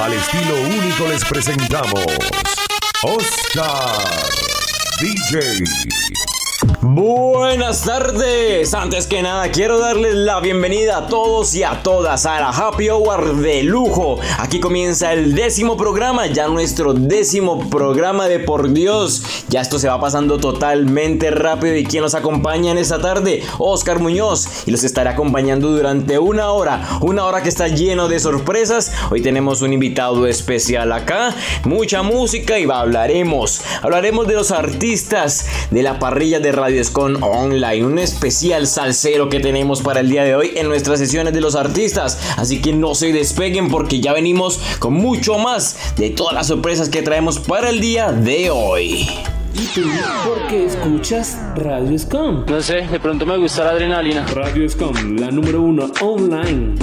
Al estilo único les presentamos Oscar DJ. Buenas tardes, antes que nada quiero darles la bienvenida a todos y a todas a la Happy Hour de lujo. Aquí comienza el décimo programa, ya nuestro décimo programa de por Dios. Ya esto se va pasando totalmente rápido y quien nos acompaña en esta tarde, Oscar Muñoz, y los estaré acompañando durante una hora, una hora que está lleno de sorpresas. Hoy tenemos un invitado especial acá, mucha música y hablaremos, hablaremos de los artistas de la parrilla de radio con Online, un especial salsero que tenemos para el día de hoy en nuestras sesiones de los artistas. Así que no se despeguen porque ya venimos con mucho más de todas las sorpresas que traemos para el día de hoy. ¿Y tú por qué escuchas Radio Scom? No sé, de pronto me gusta la adrenalina. Radio Scom, la número uno online.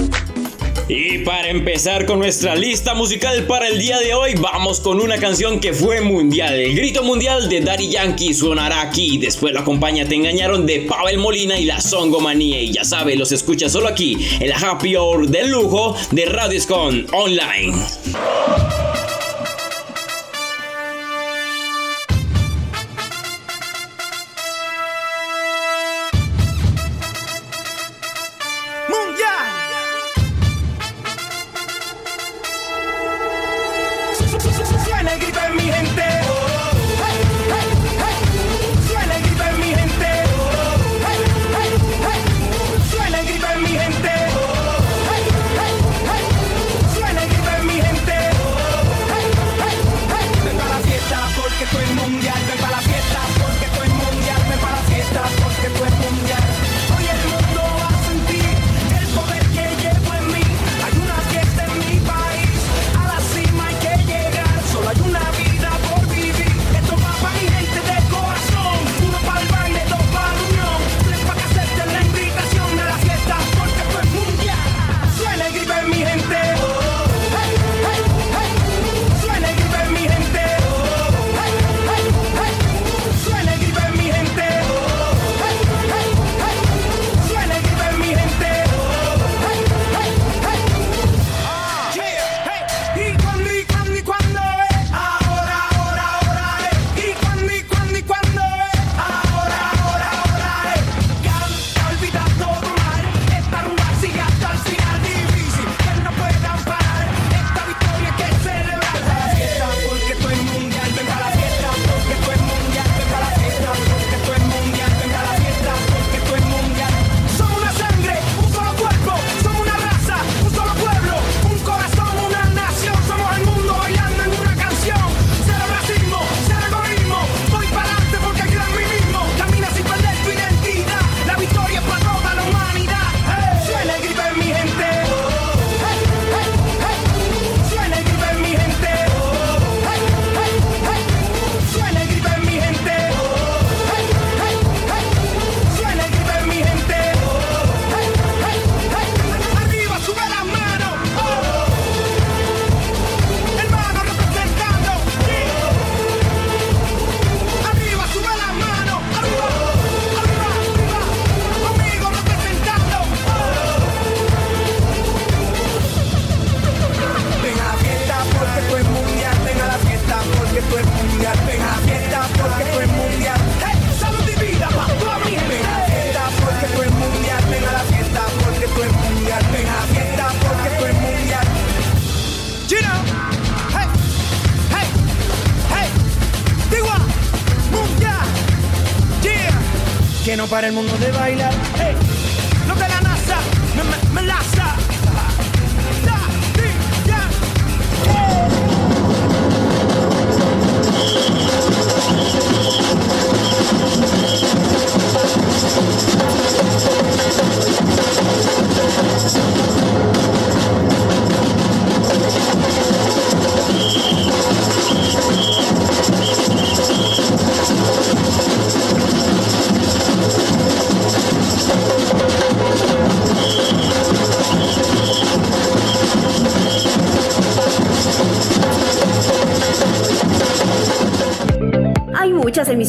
Y para empezar con nuestra lista musical para el día de hoy, vamos con una canción que fue mundial. El grito mundial de Daddy Yankee sonará aquí. Después lo acompaña Te Engañaron de Pavel Molina y la Songomanía. Y ya sabe, los escucha solo aquí, en la Happy Hour del lujo de Radio Scon Online.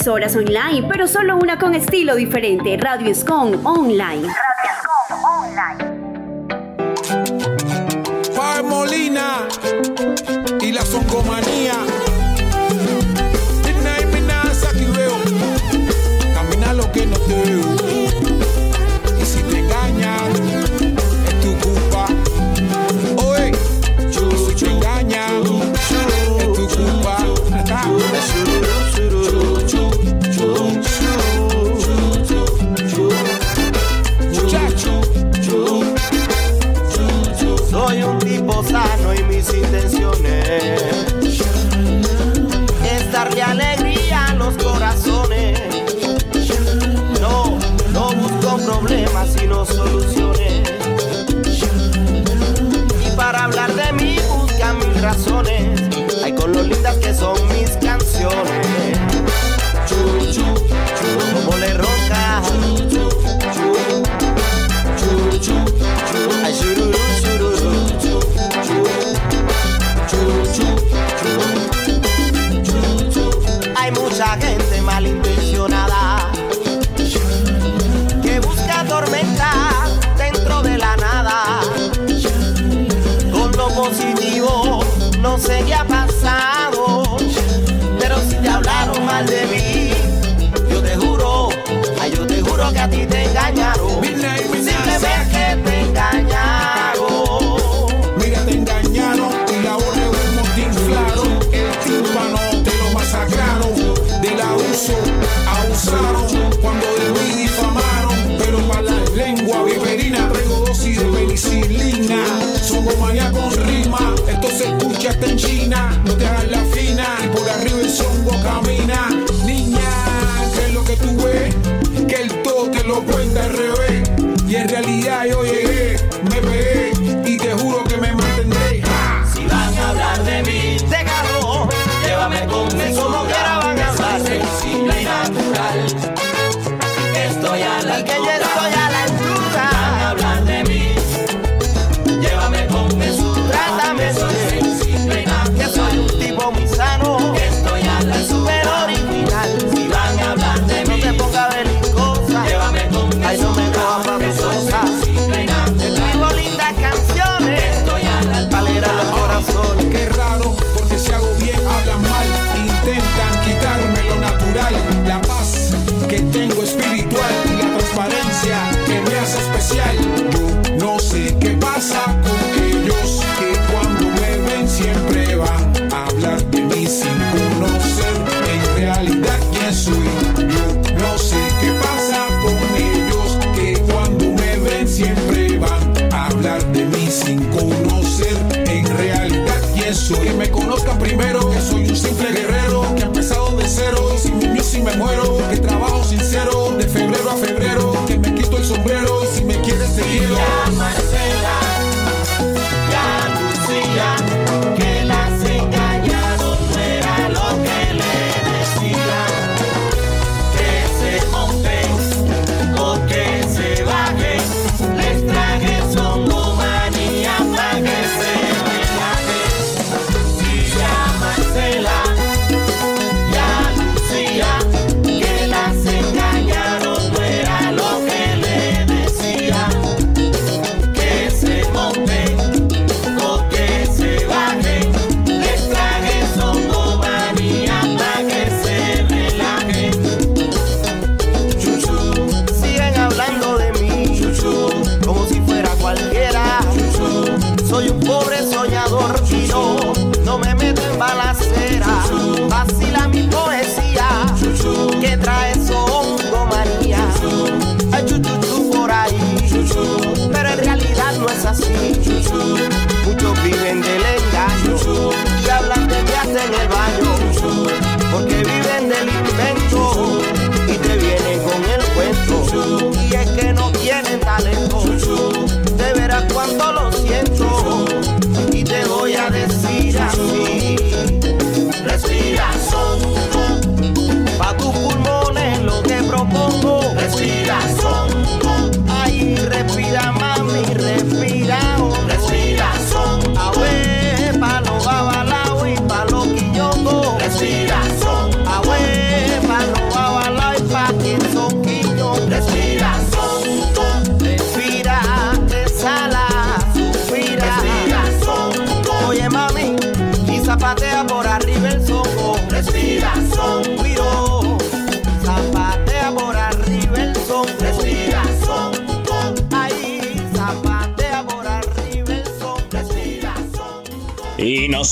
Emisoras online, pero solo una con estilo diferente. Radio Scon Online.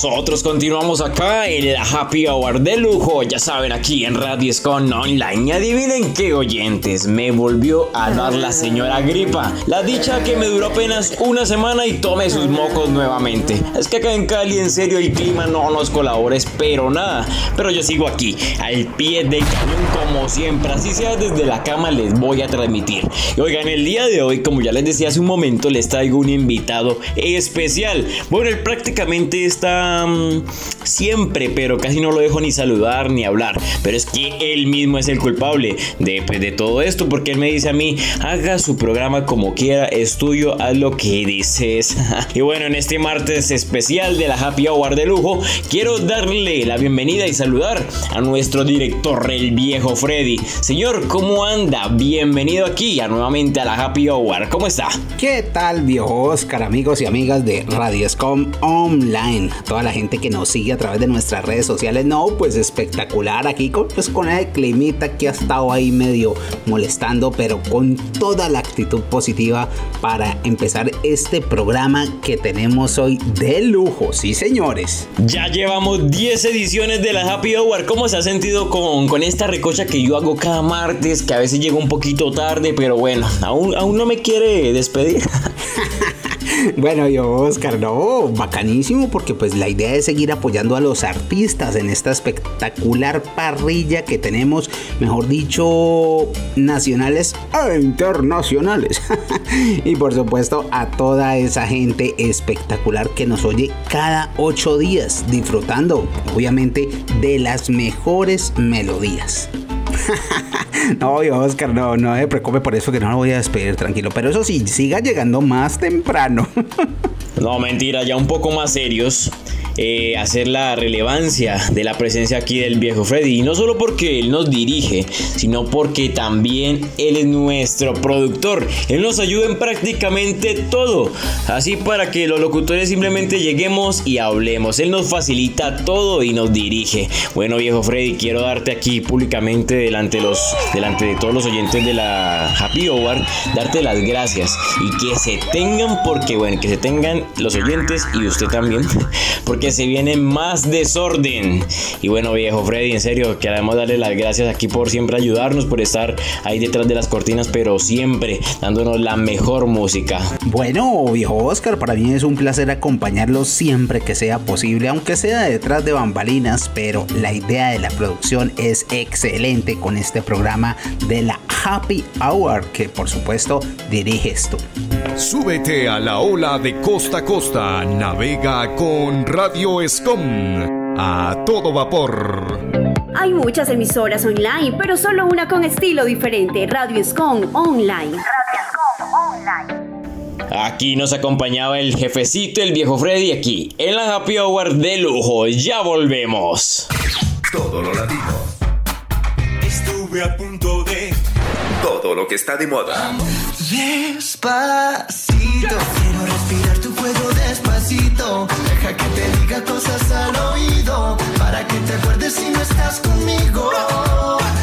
Nosotros continuamos acá en la Happy Hour de lujo, ya saben, aquí en Radio Escon Online. Y adivinen qué oyentes, me volvió a dar la señora gripa. La dicha que me duró apenas una semana y tome sus mocos nuevamente. Es que acá en Cali, en serio, el clima no nos colabora, pero nada. Pero yo sigo aquí, al pie del cañón como siempre. Así sea desde la cama, les voy a transmitir. Y oigan, el día de hoy, como ya les decía hace un momento, les traigo un invitado especial. Bueno, él prácticamente está mm, siempre, pero casi no lo dejo ni saludar ni hablar. Pero es que él mismo es el culpable de, pues, de todo esto, porque él me dice a mí, haga su programa como quiera, es tuyo, haz lo que dices. y bueno, en este martes especial de la Happy Hour de lujo, quiero darle la bienvenida y saludar a nuestro director, el viejo Freddy. Señor, ¿cómo anda? Bienvenido aquí a nuevamente a la Happy Hour. ¿Cómo está? ¿Qué tal, viejo Oscar, amigos y amigas de Radioscom Online? Toda la gente que nos sigue a través de nuestras redes sociales. No, pues espectacular aquí con, pues, con el climita que ha estado ahí medio molestando, pero con toda la actitud positiva para empezar este programa que tenemos hoy de lujo. Sí, señores. Ya llevamos 10 ediciones de la Happy Hour. ¿Cómo se ha sentido con, con esta recocha que yo hago cada martes? Que a veces llega un poquito tarde, pero bueno, aún, aún no me quiere despedir. Bueno, yo, Oscar, no, bacanísimo, porque pues la idea es seguir apoyando a los artistas en esta espectacular parrilla que tenemos, mejor dicho, nacionales e internacionales. y por supuesto a toda esa gente espectacular que nos oye cada ocho días, disfrutando, obviamente, de las mejores melodías. no, Oscar, no, no me preocupe por eso que no lo voy a despedir, tranquilo. Pero eso sí, siga llegando más temprano. no, mentira, ya un poco más serios. Eh, hacer la relevancia de la presencia aquí del viejo Freddy. Y no solo porque él nos dirige, sino porque también él es nuestro productor. Él nos ayuda en prácticamente todo. Así para que los locutores simplemente lleguemos y hablemos. Él nos facilita todo y nos dirige. Bueno, viejo Freddy, quiero darte aquí públicamente delante de, los, delante de todos los oyentes de la Happy Hour, darte las gracias y que se tengan, porque bueno, que se tengan los oyentes y usted también, porque se viene más desorden. Y bueno, viejo Freddy, en serio, queremos darle las gracias aquí por siempre ayudarnos, por estar ahí detrás de las cortinas, pero siempre dándonos la mejor música. Bueno, viejo Oscar, para mí es un placer acompañarlos siempre que sea posible, aunque sea detrás de bambalinas, pero la idea de la producción es excelente con este programa de la Happy Hour, que por supuesto diriges tú. Súbete a la ola de costa a costa, navega con Radio Escom a todo vapor. Hay muchas emisoras online, pero solo una con estilo diferente, Radio Escon Online. Radio Escon Online. Aquí nos acompañaba el jefecito, el viejo Freddy, aquí en la Happy Hour de lujo. Ya volvemos. Todo lo latino. Estuve a punto Todo lo que está de moda. Despacito, quiero respirar tu cuello despacito. Deja que te diga cosas al oído para que te acuerdes si no estás conmigo.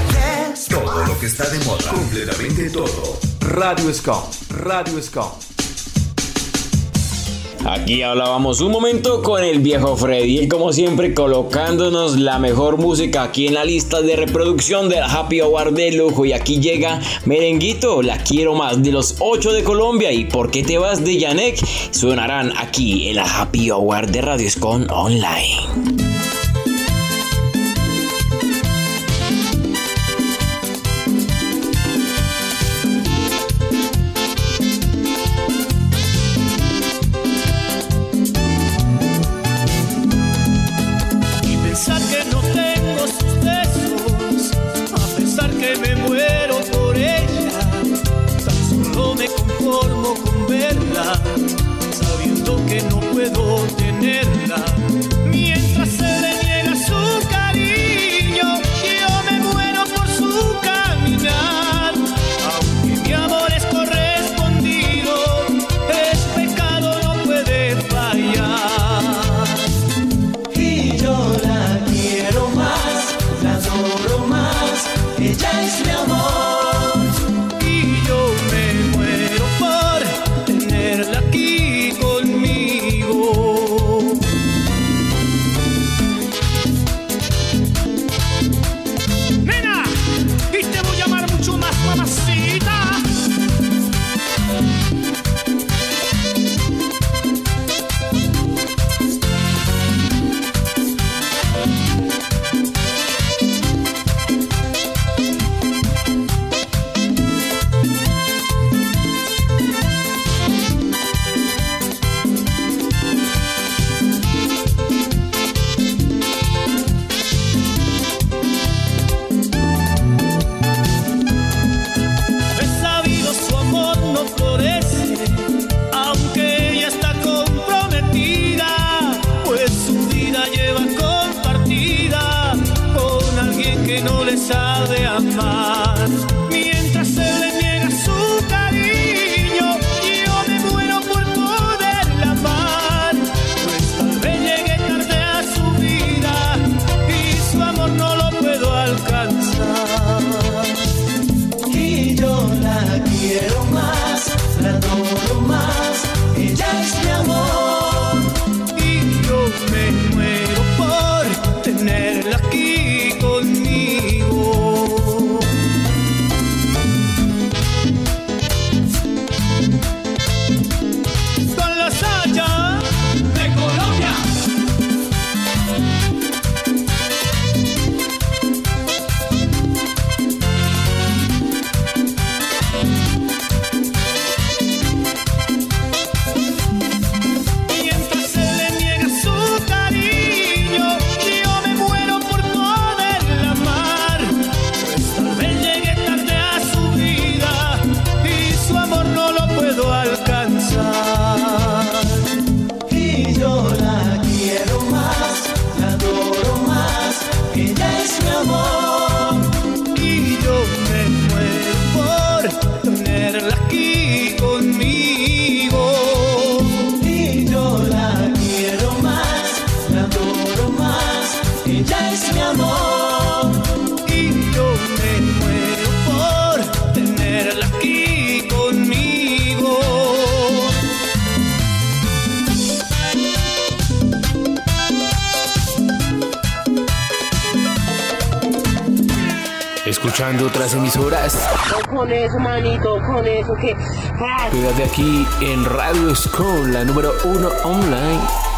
Despacito. Todo lo que está de moda. Completamente todo. Radio Scom. Radio Scom. Aquí hablábamos un momento con el viejo Freddy, y como siempre colocándonos la mejor música aquí en la lista de reproducción de la Happy Hour de lujo. Y aquí llega Merenguito, la quiero más, de los 8 de Colombia. ¿Y por qué te vas de Yanek? Sonarán aquí en la Happy Hour de Radio Escon Online. escuchando otras emisoras. Con eso, manito, con eso que. Ah. Quédate aquí en Radio School, la número uno online.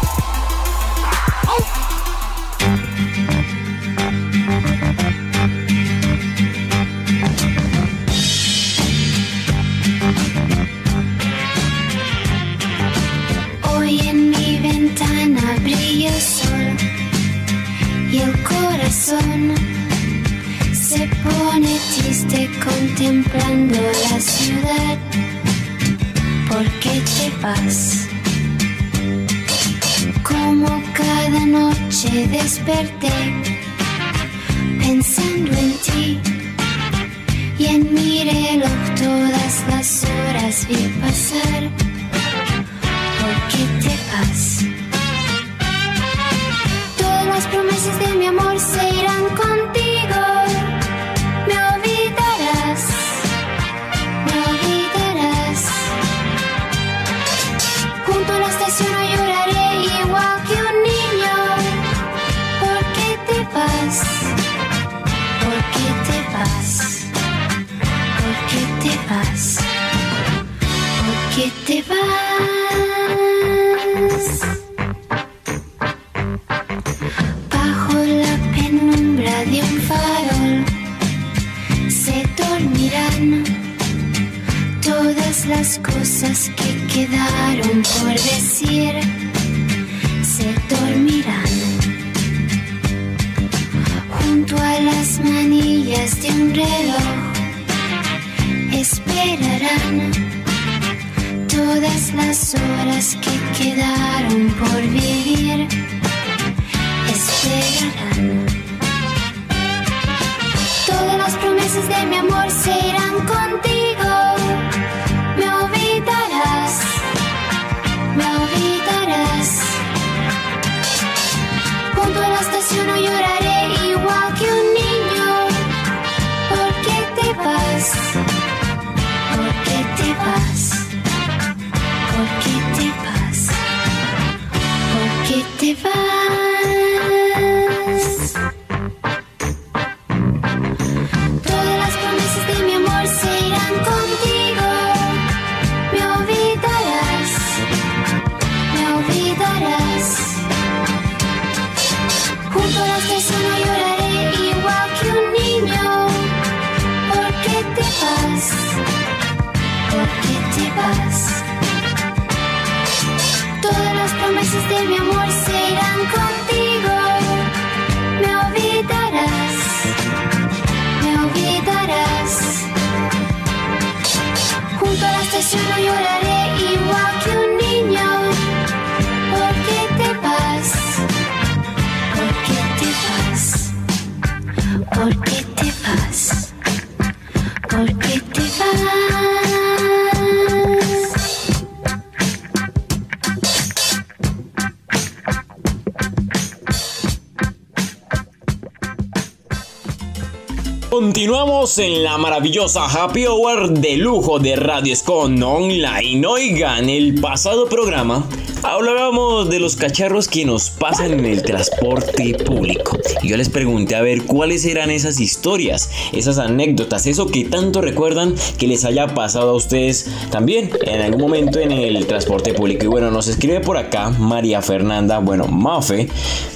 En la maravillosa Happy Hour de lujo de Radio Scon Online. Oigan, el pasado programa hablábamos de los cacharros que nos pasan en el transporte público. Y yo les pregunté a ver cuáles eran esas historias, esas anécdotas, eso que tanto recuerdan que les haya pasado a ustedes también en algún momento en el transporte público. Y bueno, nos escribe por acá María Fernanda, bueno, Mafe,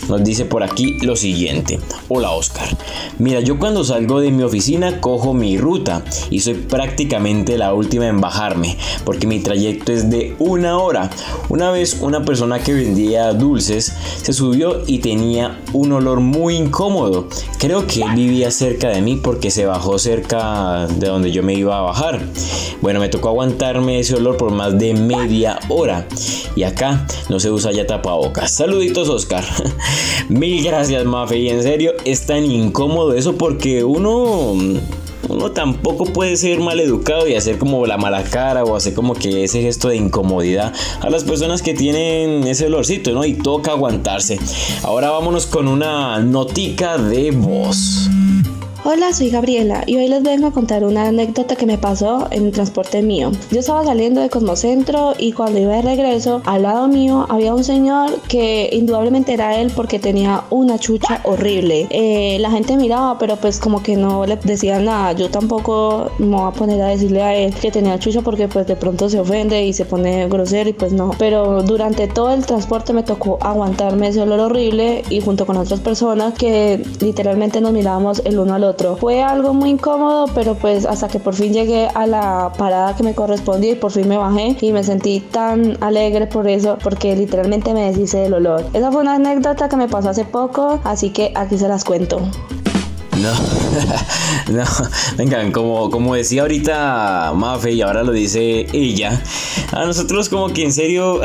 nos dice por aquí lo siguiente. Hola Oscar. Mira, yo cuando salgo de mi oficina cojo mi ruta y soy prácticamente la última en bajarme porque mi trayecto es de una hora. Una vez una persona que vendía dulces se subió y tenía un olor muy incómodo. Creo que él vivía cerca de mí porque se bajó cerca de donde yo me iba a bajar. Bueno, me tocó aguantarme ese olor por más de media hora. Y acá no se usa ya tapabocas. Saluditos Oscar. Mil gracias Mafe. Y en serio es tan incómodo eso porque uno uno tampoco puede ser mal educado y hacer como la mala cara o hacer como que ese gesto de incomodidad a las personas que tienen ese olorcito, ¿no? Y toca aguantarse. Ahora vámonos con una notica de voz. Hola, soy Gabriela y hoy les vengo a contar una anécdota que me pasó en el transporte mío. Yo estaba saliendo de Cosmocentro y cuando iba de regreso, al lado mío había un señor que indudablemente era él porque tenía una chucha horrible. Eh, la gente miraba, pero pues como que no le decían nada. Yo tampoco me voy a poner a decirle a él que tenía chucha porque pues de pronto se ofende y se pone grosero y pues no. Pero durante todo el transporte me tocó aguantarme ese olor horrible y junto con otras personas que literalmente nos mirábamos el uno al otro fue algo muy incómodo, pero pues hasta que por fin llegué a la parada que me correspondía y por fin me bajé y me sentí tan alegre por eso, porque literalmente me deshice del olor. Esa fue una anécdota que me pasó hace poco, así que aquí se las cuento. No, no, vengan, como, como decía ahorita Mafe y ahora lo dice ella, a nosotros como que en serio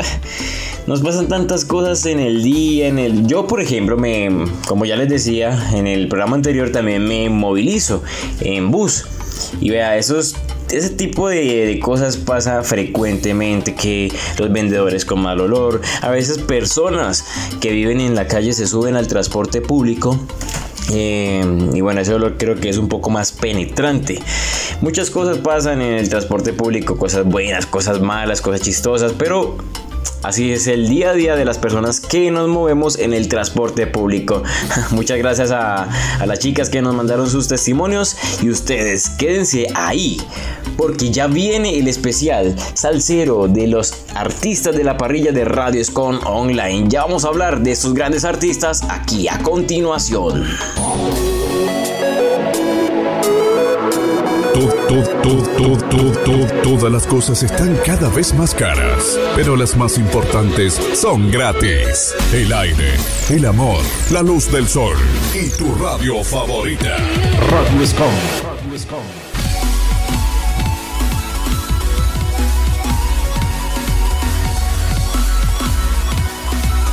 nos pasan tantas cosas en el día, en el... Yo, por ejemplo, me, como ya les decía, en el programa anterior también me movilizo en bus. Y vea, esos ese tipo de, de, cosas pasa frecuentemente que los vendedores con mal olor, a veces personas que viven en la calle se suben al transporte público eh, y bueno, eso creo que es un poco más penetrante. Muchas cosas pasan en el transporte público, cosas buenas, cosas malas, cosas chistosas, pero Así es el día a día de las personas que nos movemos en el transporte público. Muchas gracias a, las chicas que nos mandaron sus testimonios y ustedes quédense ahí porque ya viene el especial salsero de los artistas de la parrilla de Radio Scon Online. Ya vamos a hablar de estos grandes artistas aquí a continuación. Todas las cosas están cada vez más caras, pero las más importantes son gratis. El aire, el amor, la luz del sol y tu radio favorita. Radio Scom.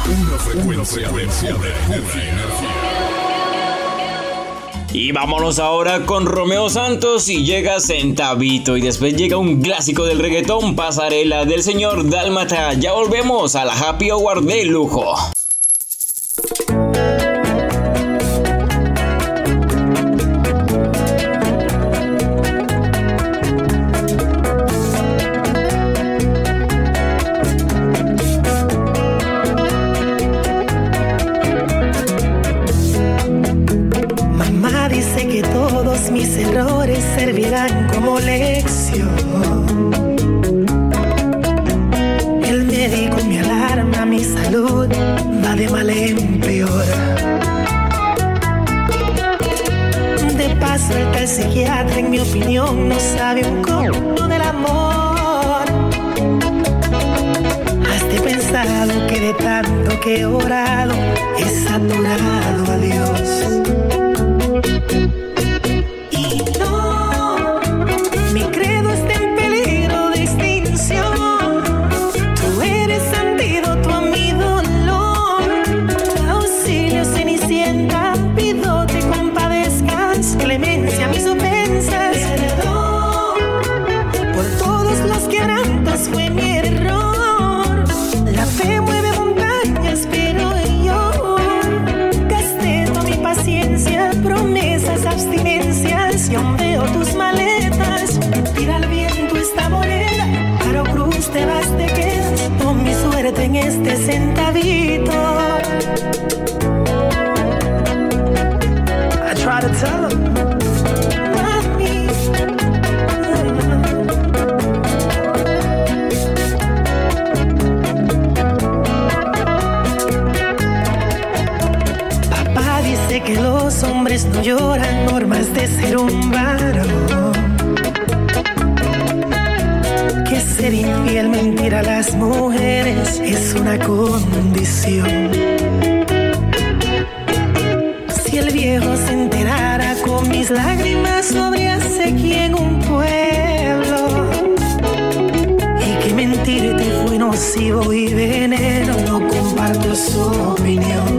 Una frecuencia, de energía. Y vámonos ahora con Romeo Santos y llega Centavito y después llega un clásico del reggaetón, pasarela del señor Dálmata. Ya volvemos a la Happy Hour de lujo. Paso, el psiquiatra, en mi opinión, no sabe un cómo del amor. Has pensado que de tanto que he orado, he saturado a Dios. Varón. Que ser infiel, mentir a las mujeres es una condición. Si el viejo se enterara con mis lágrimas sequía en un pueblo y que mentirte fue nocivo y veneno, no comparto su opinión.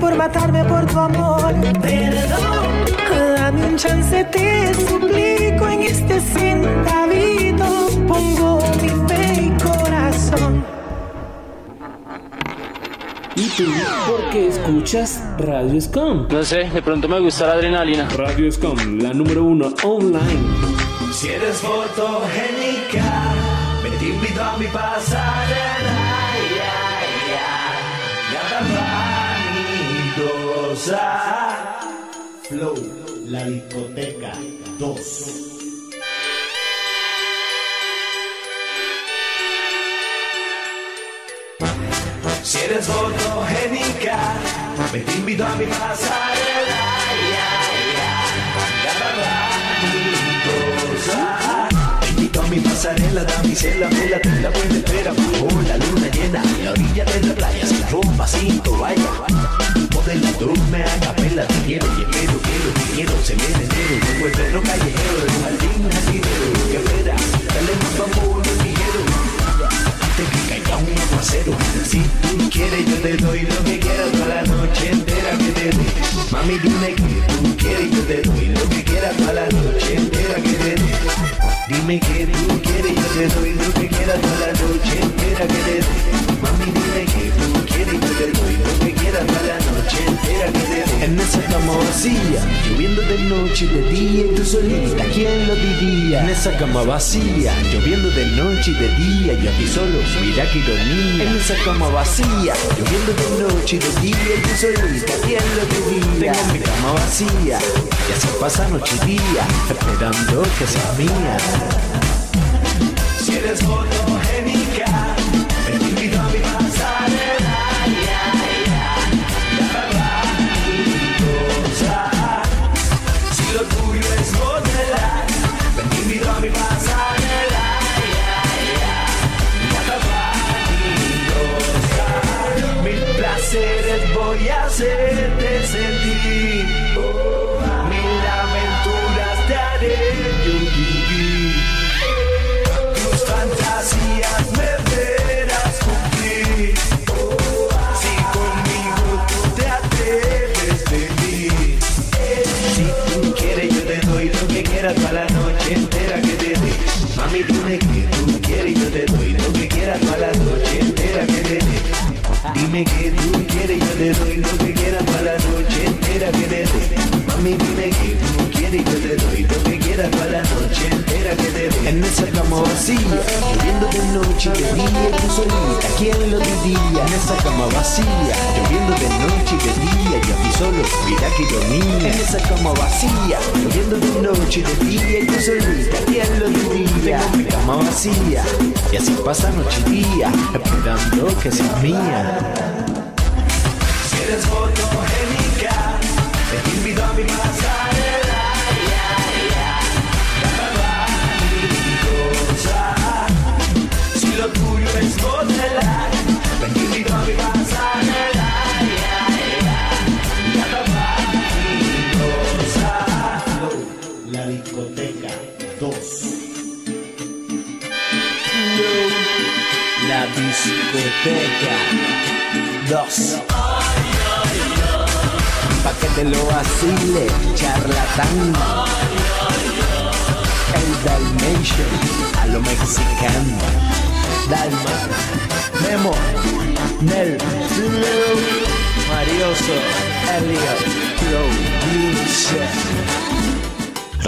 Por matarme por tu amor. Perdón, dame un chance, te suplico en este centavito. Pongo mi fe y corazón. ¿Y tú por qué escuchas Radio Scom? No sé, de pronto me gusta la adrenalina. Radio Scom, la número uno online. Si eres fotogénica, me te invito a mi pasarela. Flow, la discoteca 2. Si eres fotogénica, me te invito a mi pasarela. Ya, ya, ya, mi pasarela, damisela, vela, te la buena espera bajo la luna llena, en la orilla de la playa, sin ropa, sin toalla. Modela, tú me haga pela, te quiero, y quiero, quiero, te quiero, se viene entero, yo el perro callejero, el jardín jardinero, que espera, dale más vamos, no quiero antes que caiga un aguacero. Si tú quieres, yo te doy lo que quieras toda la noche entera que te dé. Mami, dime que tú quieres, yo te doy lo que quieras toda la noche entera que te dé. Dime que tú quieres, yo te doy lo que quieras toda la noche entera que te dé. Mami, dime que tú quieres, yo te doy lo que quieras toda la noche entera que te dé. En esa cama vacía, lloviendo de noche y de día y tú solita, ¿quién lo diría? En esa cama vacía, lloviendo de noche y de día, yo aquí solo, mira que ironía. En esa cama vacía, lloviendo de noche y de día y tú solita, ¿quién lo diría? Tengo mi cama vacía, y así pasa noche y día, esperando que seas mía. Si eres dime que tú quieres, yo te doy lo cama vacía, lloviendo de noche y de día, y tú solita, ¿quién lo diría? En esa cama vacía, lloviendo de noche y de día, yo aquí solo, mira que ironía. En esa cama vacía, lloviendo de noche y de día, y tú solita, ¿quién lo diría? Mi cama vacía, y así pasa noche y día, esperando que seas mía. Si eres fotogénica, te invito a mi pasarela. 2. Pa' que te lo vacile, charlatán. El Dalmatian, a lo mexicano. Memo, Nel, Flow, Marioso, Elliot, Flow, Glitch.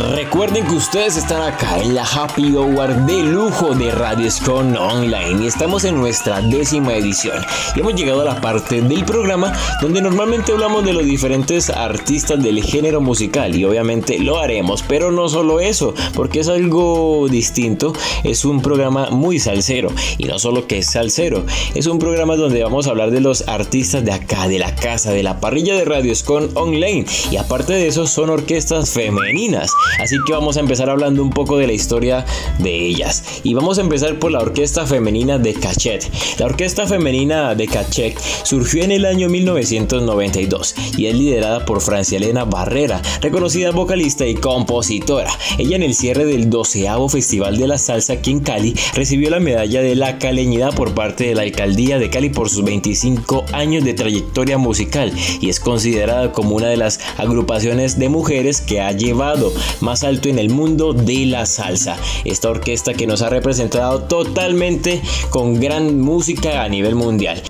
Recuerden que ustedes están acá en la Happy Hour de lujo de Radio Scon Online y estamos en nuestra décima edición. Y hemos llegado a la parte del programa donde normalmente hablamos de los diferentes artistas del género musical y obviamente lo haremos, pero no solo eso, porque es algo distinto. Es un programa muy salsero y no solo que es salsero, es un programa donde vamos a hablar de los artistas de acá, de la casa, de la parrilla de Radio Scon Online y aparte de eso son orquestas femeninas. Así que vamos a empezar hablando un poco de la historia de ellas. Y vamos a empezar por la Orquesta Femenina de Cachet. La Orquesta Femenina de Cachet surgió en el año 1992 y es liderada por Francia Elena Barrera, reconocida vocalista y compositora. Ella en el cierre del 12 Festival de la Salsa aquí en Cali recibió la medalla de la caleñidad por parte de la Alcaldía de Cali por sus 25 años de trayectoria musical y es considerada como una de las agrupaciones de mujeres que ha llevado más alto en el mundo de la salsa. Esta orquesta que nos ha representado totalmente con gran música a nivel mundial.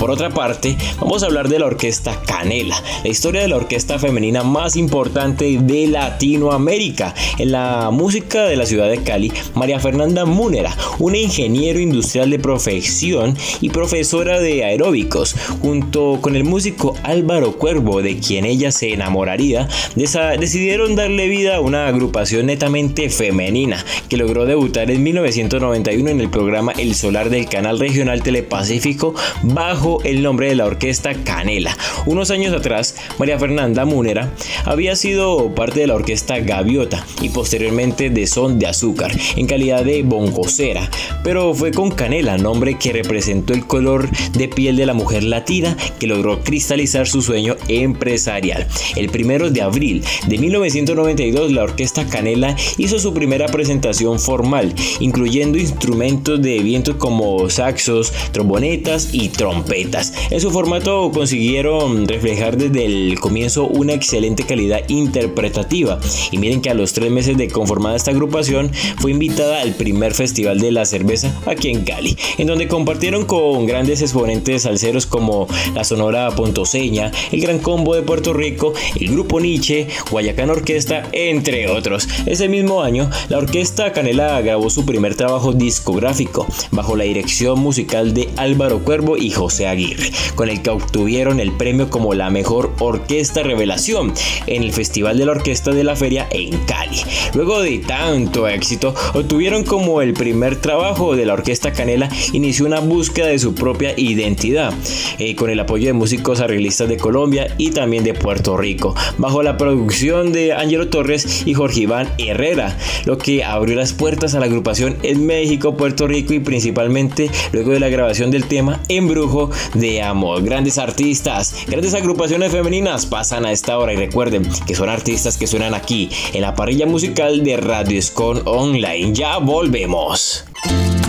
Por otra parte, vamos a hablar de la orquesta Canela, la historia de la orquesta femenina más importante de Latinoamérica. En la música de la ciudad de Cali, María Fernanda Múnera, una ingeniero industrial de profesión y profesora de aeróbicos, junto con el músico Álvaro Cuervo, de quien ella se enamoraría, decidieron darle vida a una agrupación netamente femenina que logró debutar en 1991 en el programa El Solar del canal regional Telepacífico bajo el nombre de la orquesta Canela. Unos años atrás, María Fernanda Múnera había sido parte de la orquesta Gaviota y posteriormente de Son de Azúcar en calidad de bongocera, pero fue con Canela, nombre que representó el color de piel de la mujer latina que logró cristalizar su sueño empresarial. El primero de abril de 1992, la orquesta Canela hizo su primera presentación formal, incluyendo instrumentos de viento como saxos, trombonetas y trompetas. En su formato consiguieron reflejar desde el comienzo una excelente calidad interpretativa. Y miren que a los tres meses de conformada esta agrupación fue invitada al primer festival de la cerveza aquí en Cali, en donde compartieron con grandes exponentes salseros como la Sonora Pontoseña, el Gran Combo de Puerto Rico, el Grupo Nietzsche, Guayacán Orquesta, entre otros. Ese mismo año, la Orquesta Canela grabó su primer trabajo discográfico bajo la dirección musical de Álvaro Cuervo y José Aguirre, con el que obtuvieron el premio como la mejor orquesta revelación en el Festival de la Orquesta de la Feria en Cali. Luego de tanto éxito, obtuvieron como el primer trabajo de la Orquesta Canela, inició una búsqueda de su propia identidad, eh, con el apoyo de músicos arreglistas de Colombia y también de Puerto Rico, bajo la producción de Angelo Torres y Jorge Iván Herrera, lo que abrió las puertas a la agrupación en México, Puerto Rico y principalmente luego de la grabación del tema Embrujo de Amor. Grandes artistas, grandes agrupaciones femeninas pasan a esta hora y recuerden que son artistas que suenan aquí en la parrilla musical de Radio Escon Online. Ya volvemos. Oye,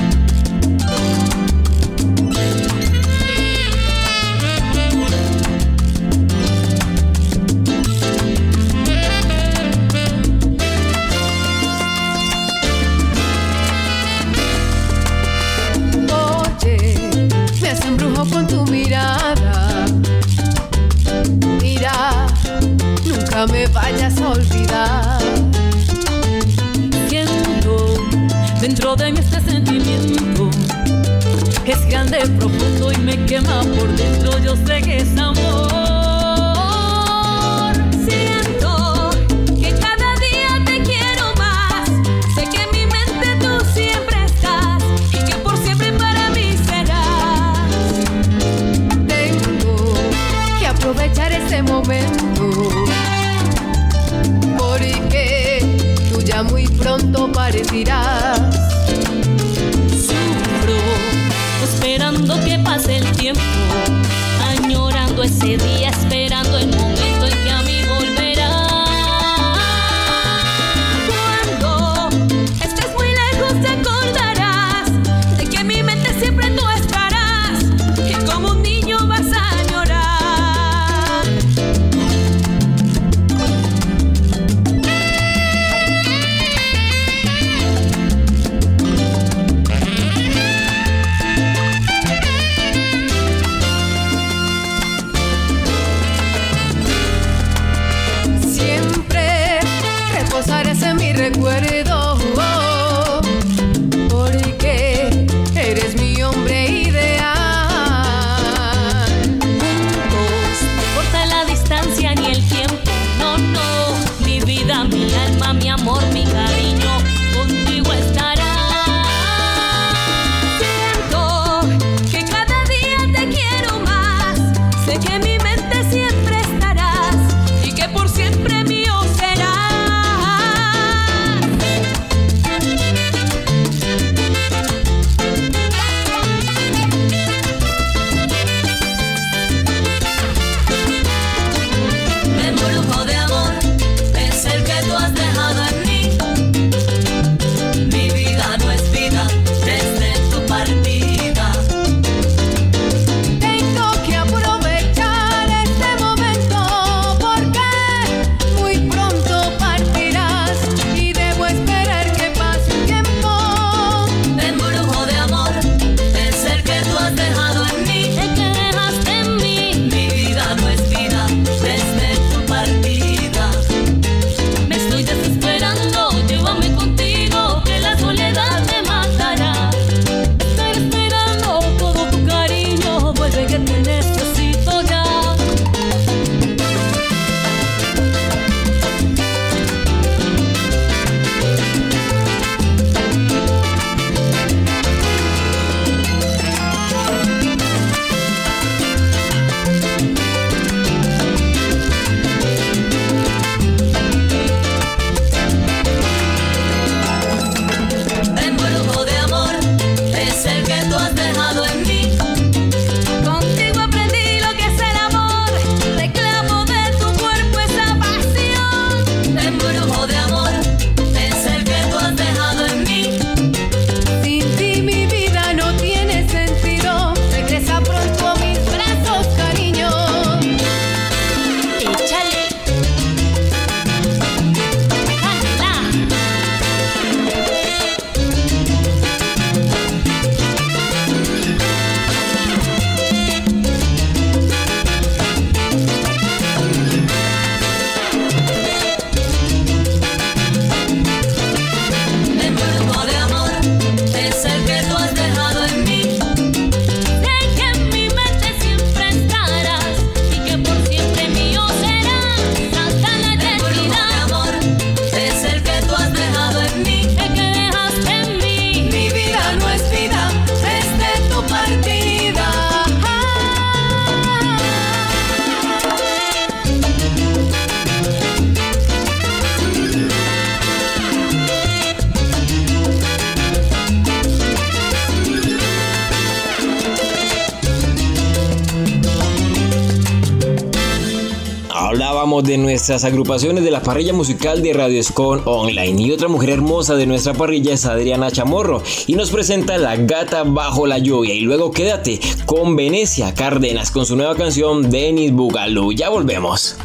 Hablábamos de nuestras agrupaciones de la parrilla musical de Radio Escon Online y otra mujer hermosa de nuestra parrilla es Adriana Chamorro y nos presenta La Gata Bajo la Lluvia y luego quédate con Venecia Cárdenas con su nueva canción Denis Bugalú. Ya volvemos.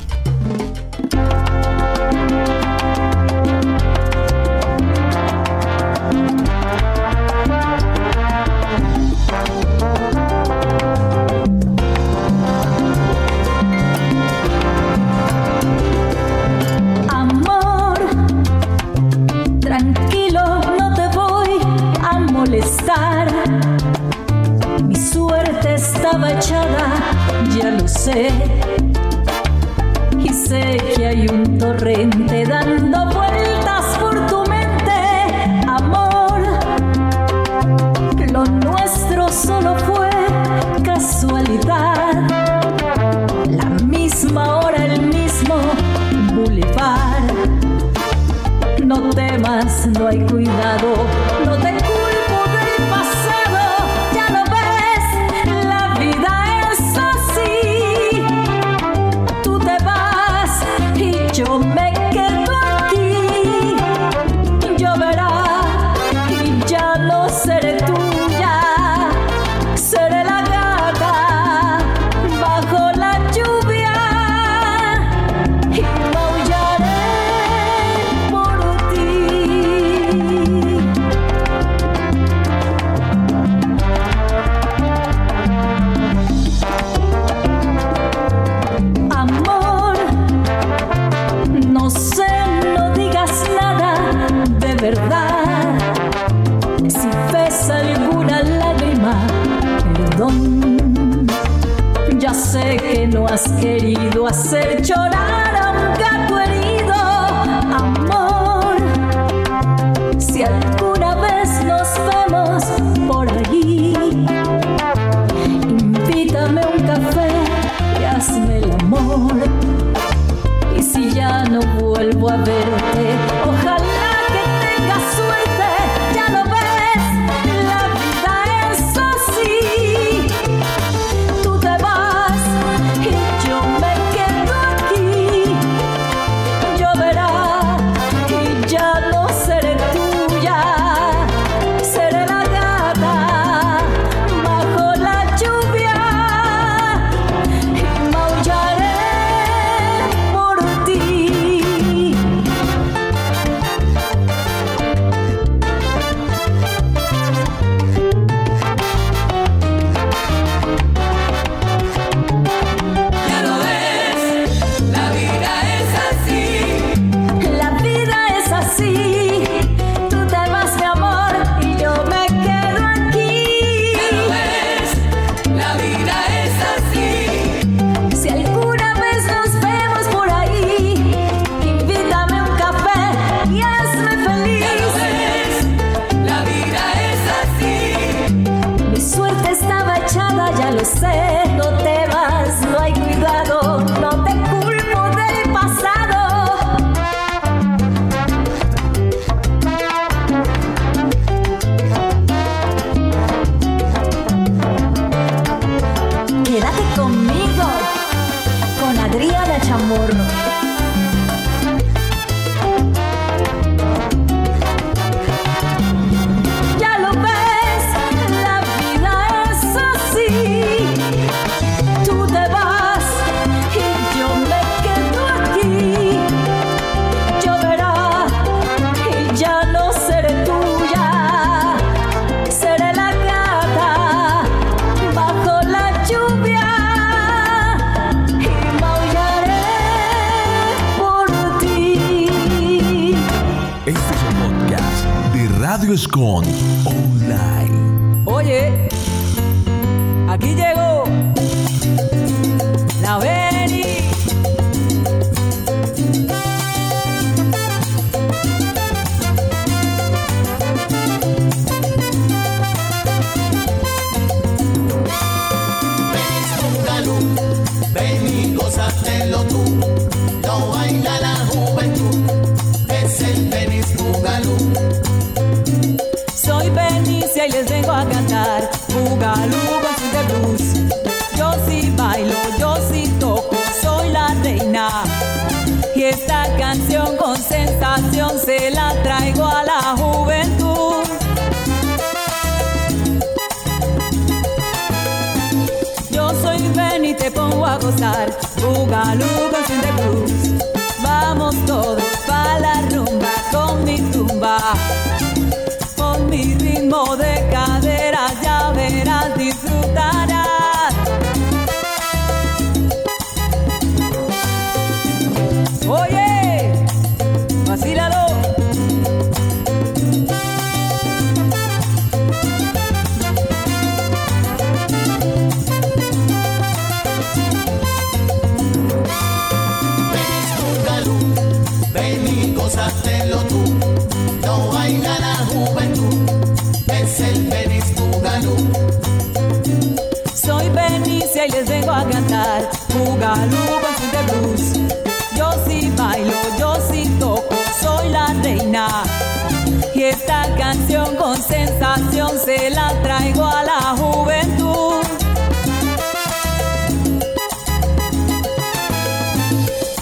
pasión se la traigo a la juventud.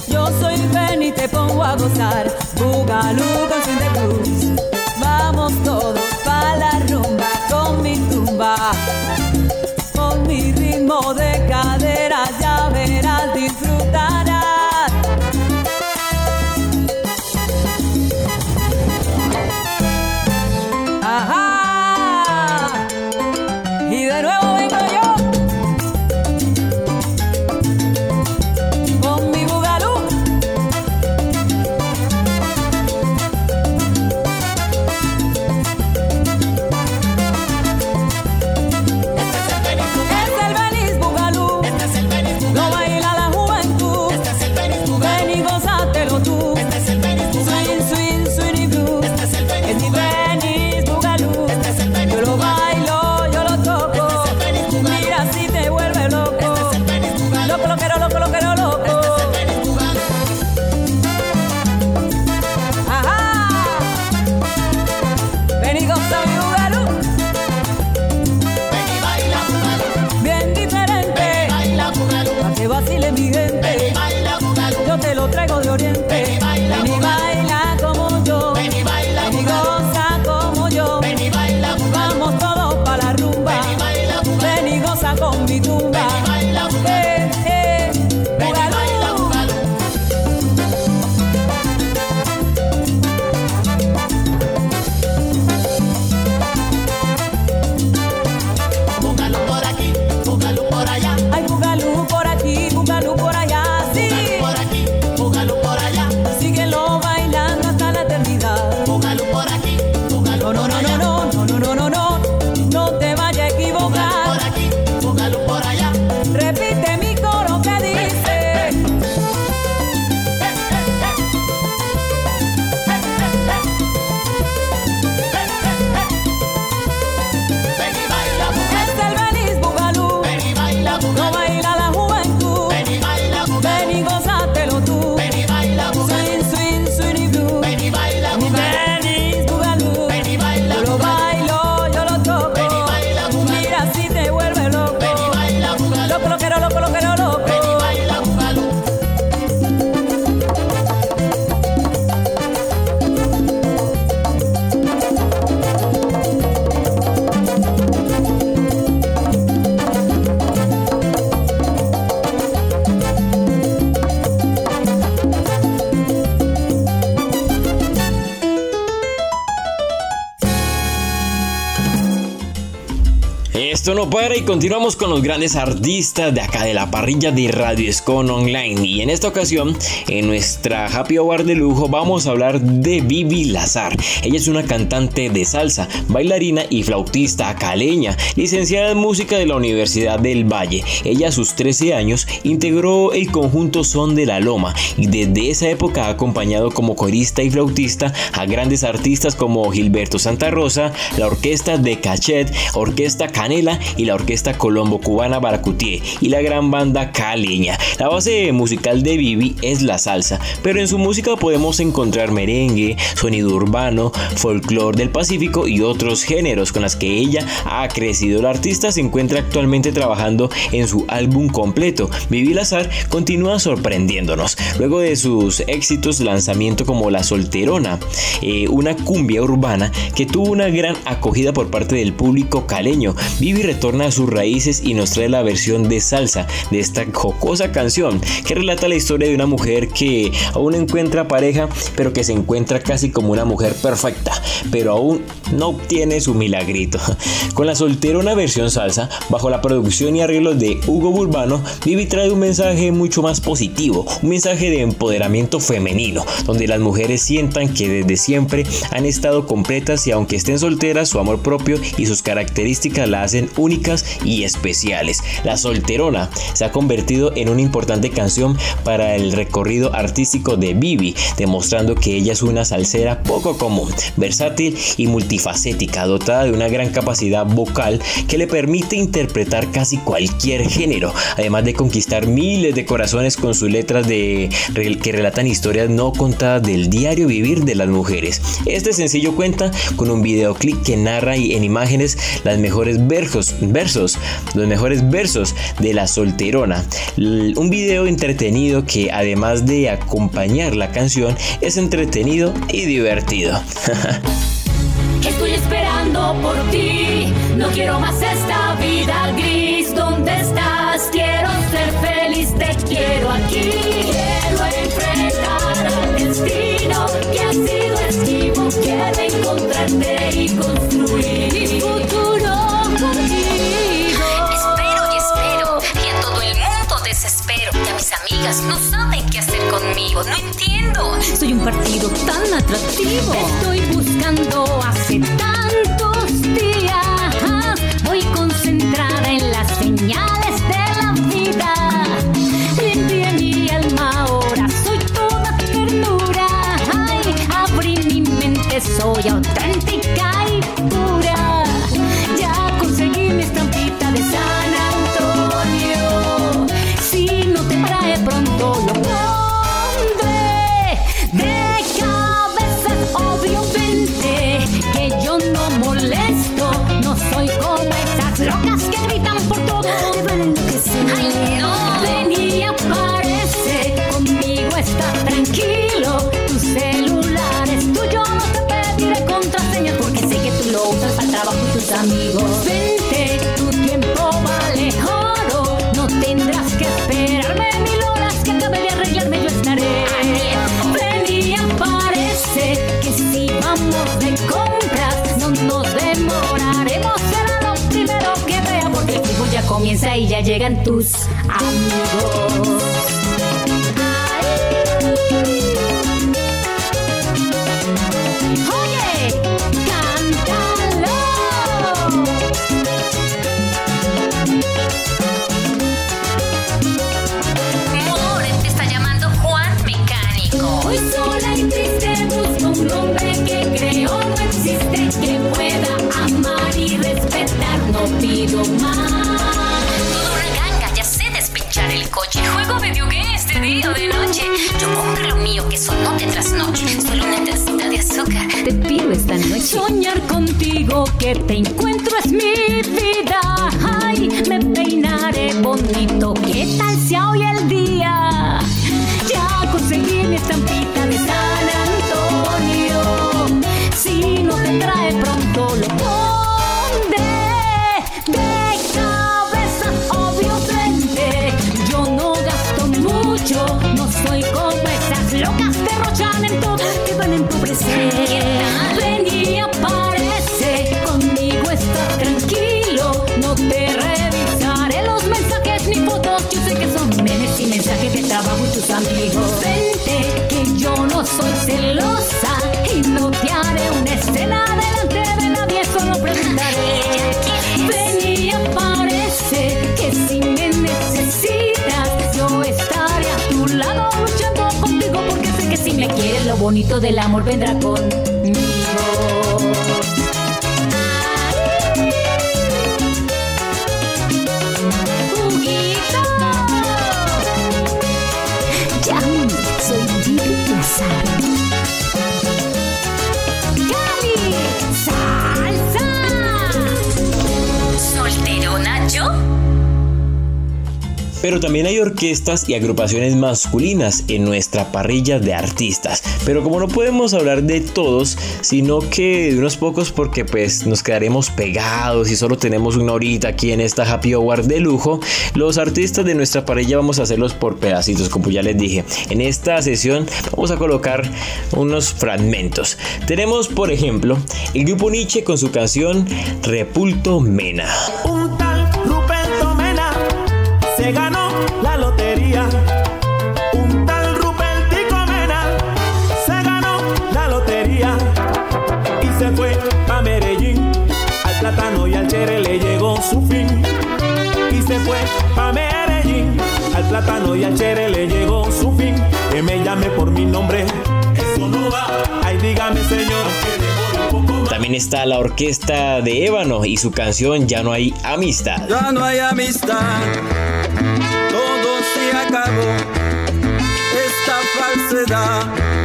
Yo soy Ben y te pongo a gozar, Bugalú con de compadre, y continuamos con los grandes artistas de acá de la parrilla de Radio Escon Online. Y en esta ocasión, en nuestra Happy Hour de lujo, vamos a hablar de Vivi Lazar. Ella es una cantante de salsa, bailarina y flautista caleña, licenciada en música de la Universidad del Valle. Ella a sus 13 años integró el conjunto Son de la Loma y desde esa época ha acompañado como corista y flautista a grandes artistas como Gilberto Santa Rosa, la Orquesta de Cachet, Orquesta Canela y colombo-cubana Baracutié y la gran banda caleña. La base musical de Vivi es la salsa, pero en su música podemos encontrar merengue, sonido urbano, folclore del Pacífico y otros géneros con las que ella ha crecido. La artista se encuentra actualmente trabajando en su álbum completo. Vivi Lazar continúa sorprendiéndonos. Luego de sus éxitos, lanzamiento como La Solterona, eh, una cumbia urbana que tuvo una gran acogida por parte del público caleño. Vivi retorna a sus raíces y nos trae la versión de salsa de esta jocosa canción que relata la historia de una mujer que aún encuentra pareja, pero que se encuentra casi como una mujer perfecta, pero aún no obtiene su milagrito. Con la solterona versión salsa, bajo la producción y arreglos de Hugo Burbano, Vivi trae un mensaje mucho más positivo, un mensaje de empoderamiento femenino, donde las mujeres sientan que desde siempre han estado completas y aunque estén solteras, su amor propio y sus características la hacen y especiales. La solterona se ha convertido en una importante canción para el recorrido artístico de Vivi, demostrando que ella es una salsera poco común, versátil y multifacética, dotada de una gran capacidad vocal que le permite interpretar casi cualquier género, además de conquistar miles de corazones con sus letras de, que relatan historias no contadas del diario vivir de las mujeres. Este sencillo cuenta con un videoclip que narra y en imágenes las mejores versos, versos, los mejores versos de la solterona. Un video entretenido que además de acompañar la canción es entretenido y divertido. Estoy esperando por ti. No quiero más esta vida gris. ¿Dónde estás? Quiero ser feliz. Te quiero aquí. Quiero enfrentar al destino que ha sido esquivo. Quiero encontrarte y construir no entiendo. Soy un partido tan atractivo. Estoy buscando hace tantos días. Voy concentrada en las señales de la vida. Mi alma ahora, soy toda ternura. Ay, mi mente, soy y ya llegan tus amigos. Que te encuentro y tus amigos. Vente, que yo no soy celosa y no te haré una escena delante de nadie, solo preguntaré. Ven y aparece, que si me necesitas, yo estaré a tu lado luchando contigo porque sé que si me quieres, lo bonito del amor vendrá conmigo. Pero también hay orquestas y agrupaciones masculinas en nuestra parrilla de artistas. Pero como no podemos hablar de todos, sino que de unos pocos porque pues nos quedaremos pegados y solo tenemos una horita aquí en esta Happy Hour de lujo, los artistas de nuestra parrilla vamos a hacerlos por pedacitos, como ya les dije. En esta sesión vamos a colocar unos fragmentos. Tenemos, por ejemplo, el grupo Nietzsche con su canción Repulto Mena. Y se fue a Medellín. Al plátano y al chere le llegó su fin. Que me llame por mi nombre. Eso no va. Ay, dígame, señor. También está la orquesta de Ébano y su canción Ya no hay amistad. Ya no hay amistad, todo se acabó. Esta falsedad.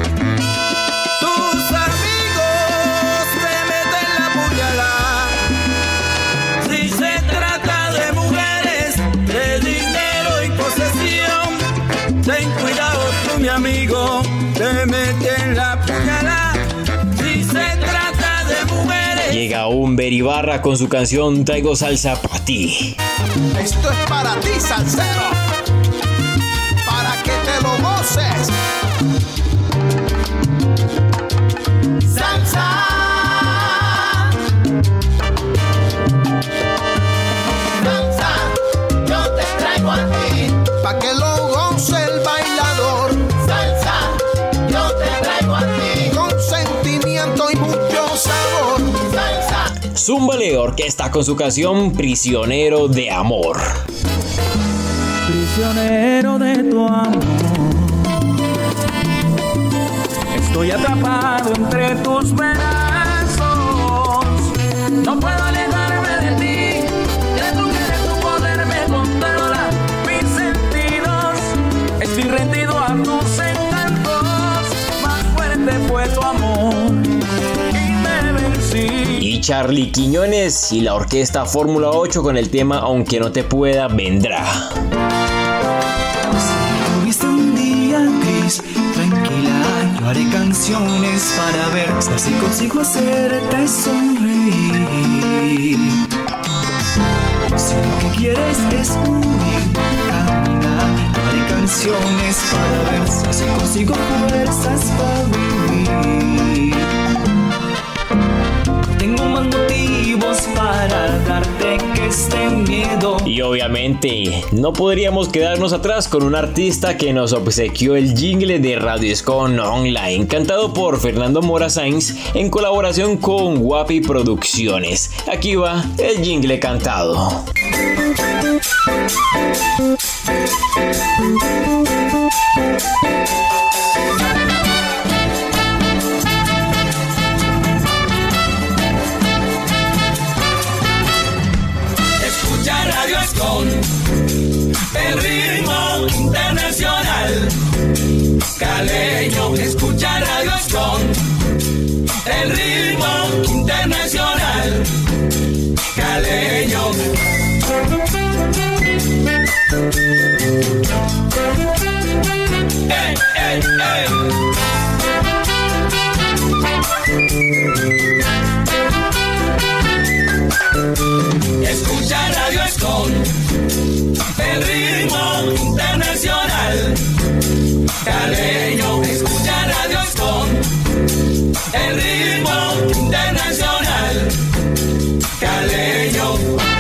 Amigo, te meten la puñalada. Si se trata de mujeres. Llega un Beribarra con su canción Traigo salsa para ti. Esto es para ti, salsero. Para que te lo goces. Zúmbale Orquesta con su canción Prisionero de Amor. prisionero de tu amor. Estoy atrapado entre tus brazos. No puedo Charlie Quiñones y la orquesta Fórmula 8 con el tema Aunque no te pueda, vendrá. Tuviste un día tranquila, haré canciones para ver si así consigo hacerte sonreír. Si lo que quieres es huir, caminar, yo haré canciones para ver si así consigo fuerzas para vivir. Tengo más motivos para darte que este miedo. Y obviamente no podríamos quedarnos atrás con un artista que nos obsequió el jingle de Radio Escon Online, cantado por Fernando Mora Sainz en colaboración con Guapi Producciones. Aquí va el jingle cantado. El ritmo internacional. Caleño, escucha Radio Escon, el ritmo internacional. Caleño. Ey, ey, ey. Escucha Radio Escon, el ritmo internacional. Caleño, escucha Radio Escon, el ritmo internacional. Caleño.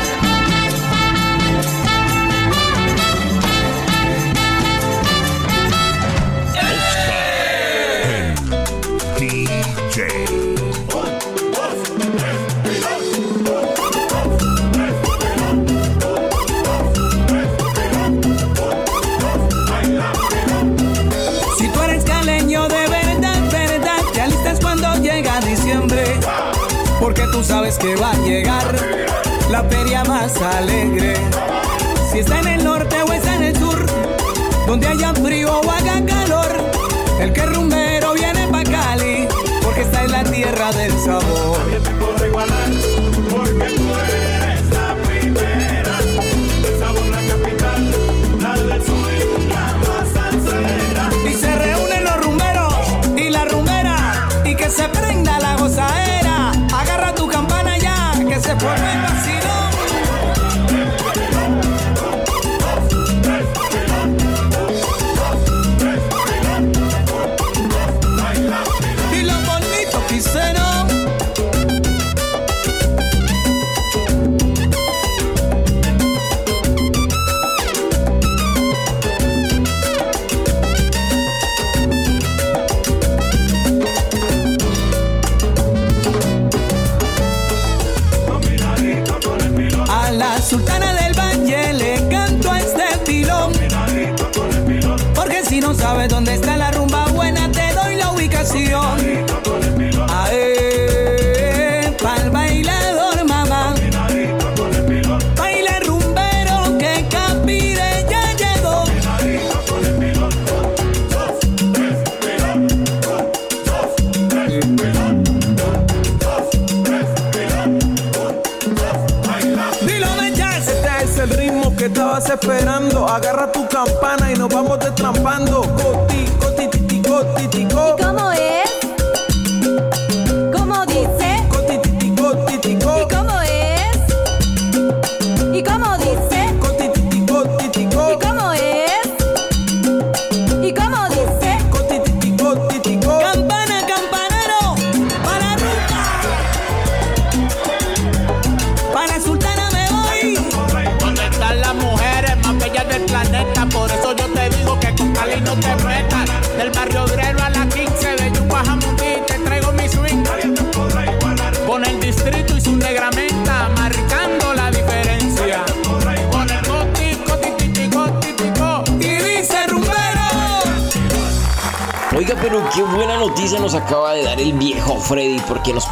tú sabes que va a llegar la feria más alegre. Si está en el norte o está en el sur, donde haya frío o haga calor, el que rumbero viene pa' Cali, porque está en la tierra de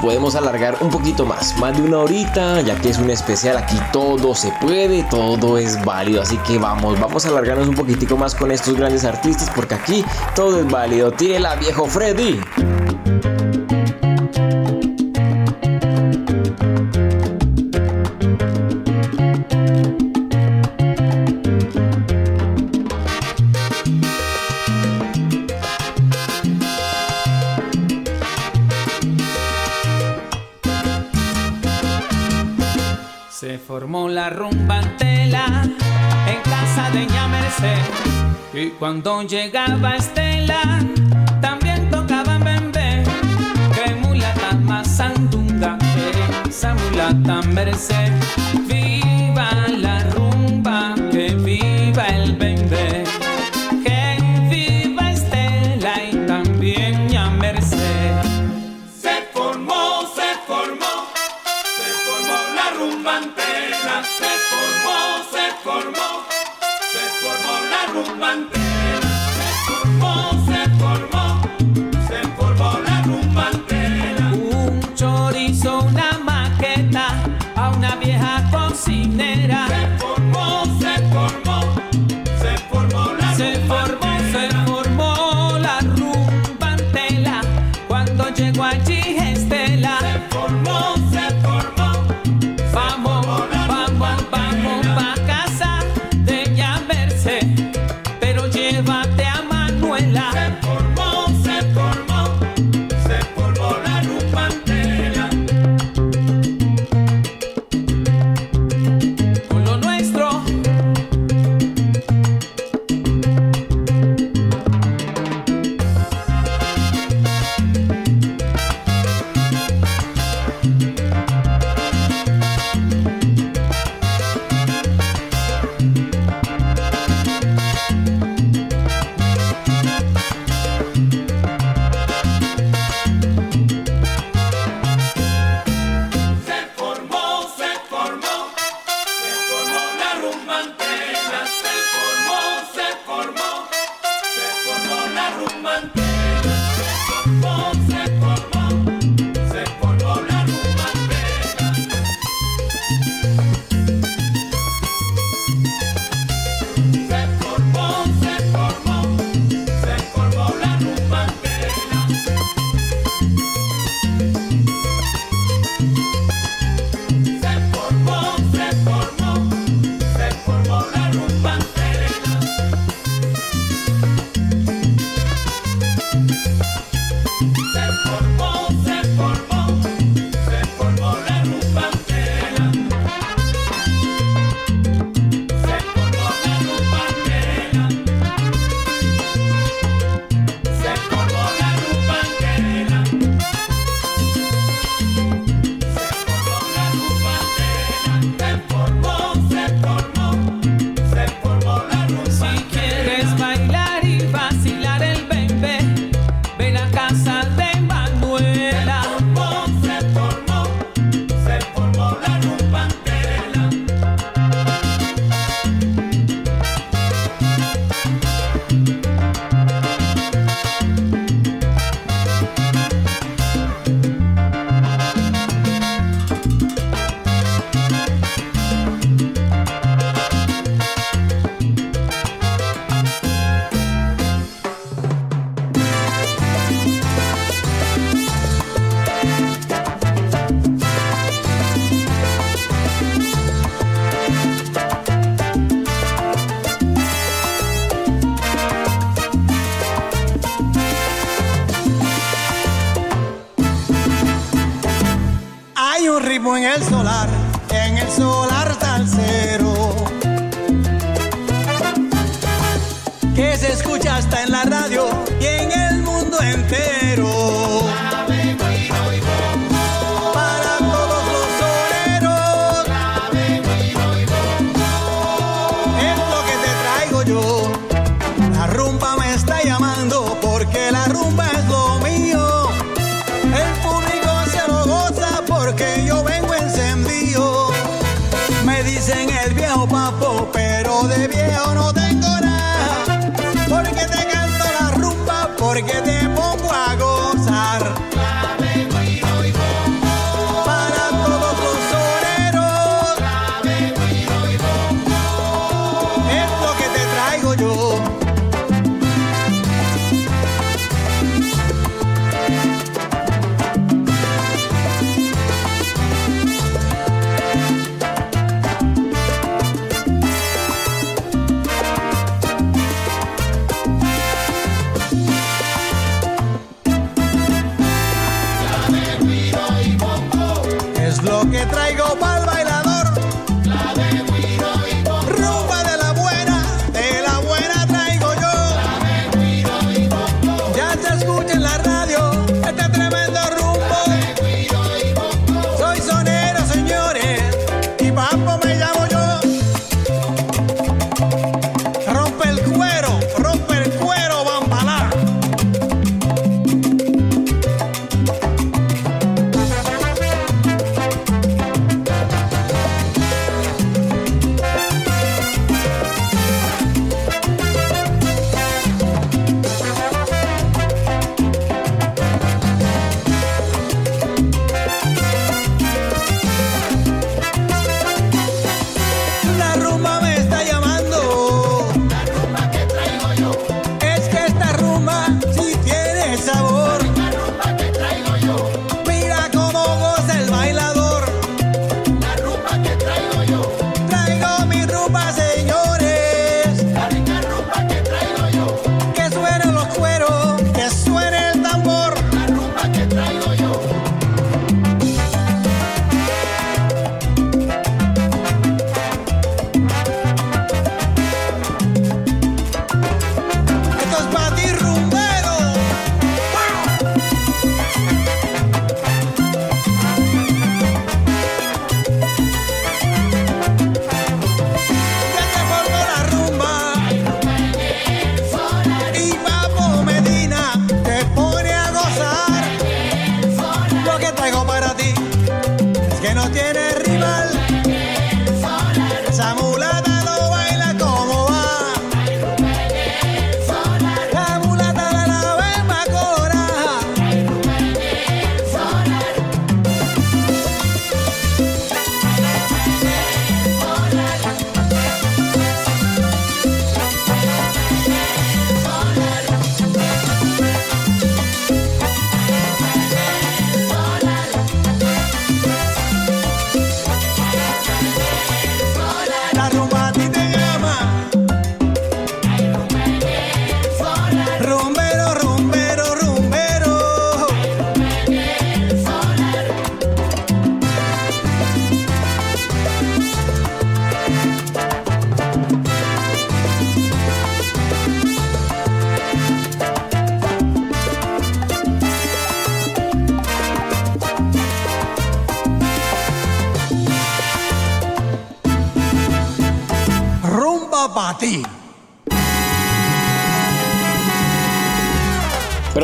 podemos alargar un poquito más, más de una horita, ya que es un especial, aquí todo se puede, todo es válido, así que vamos, vamos a alargarnos un poquitico más con estos grandes artistas, porque aquí todo es válido. Tírela, viejo Freddy. doña Y cuando llegaba Estela, también tocaba bembé. Que mulata más sandunga, esa mulata Merced.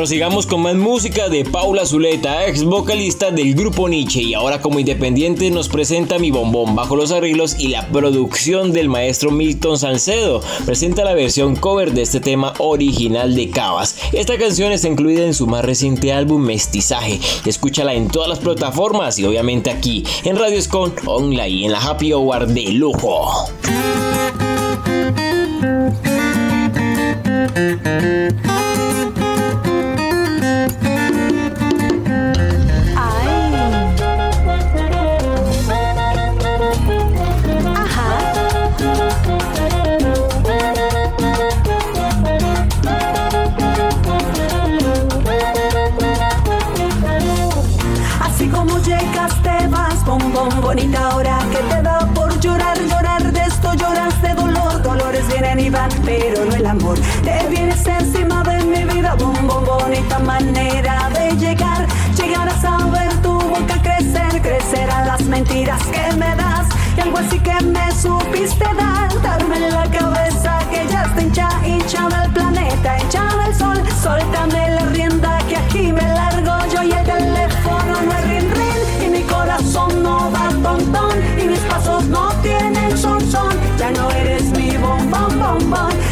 prosigamos con más música de Paula Zuleta, ex vocalista del grupo Nietzsche y ahora como independiente nos presenta Mi Bombón bajo los arreglos y la producción del maestro Milton Salcedo. Presenta la versión cover de este tema original de Cavas. Esta canción está incluida en su más reciente álbum Mestizaje. Escúchala en todas las plataformas y obviamente aquí en Radio Scon Online en la Happy Hour de lujo. Amor. Te vienes encima de mi vida, bom, bom, bonita manera de llegar. Llegar a saber tu boca crecer, crecerán las mentiras que me das. Y algo así que me supiste dar, darme la cabeza que ya está hincha, hincha del planeta, hincha del sol. Suéltame la rienda que aquí me largo yo y el teléfono no es rin rin y mi corazón no da ton ton y mis pasos no tienen son son. Ya no eres mi bom bom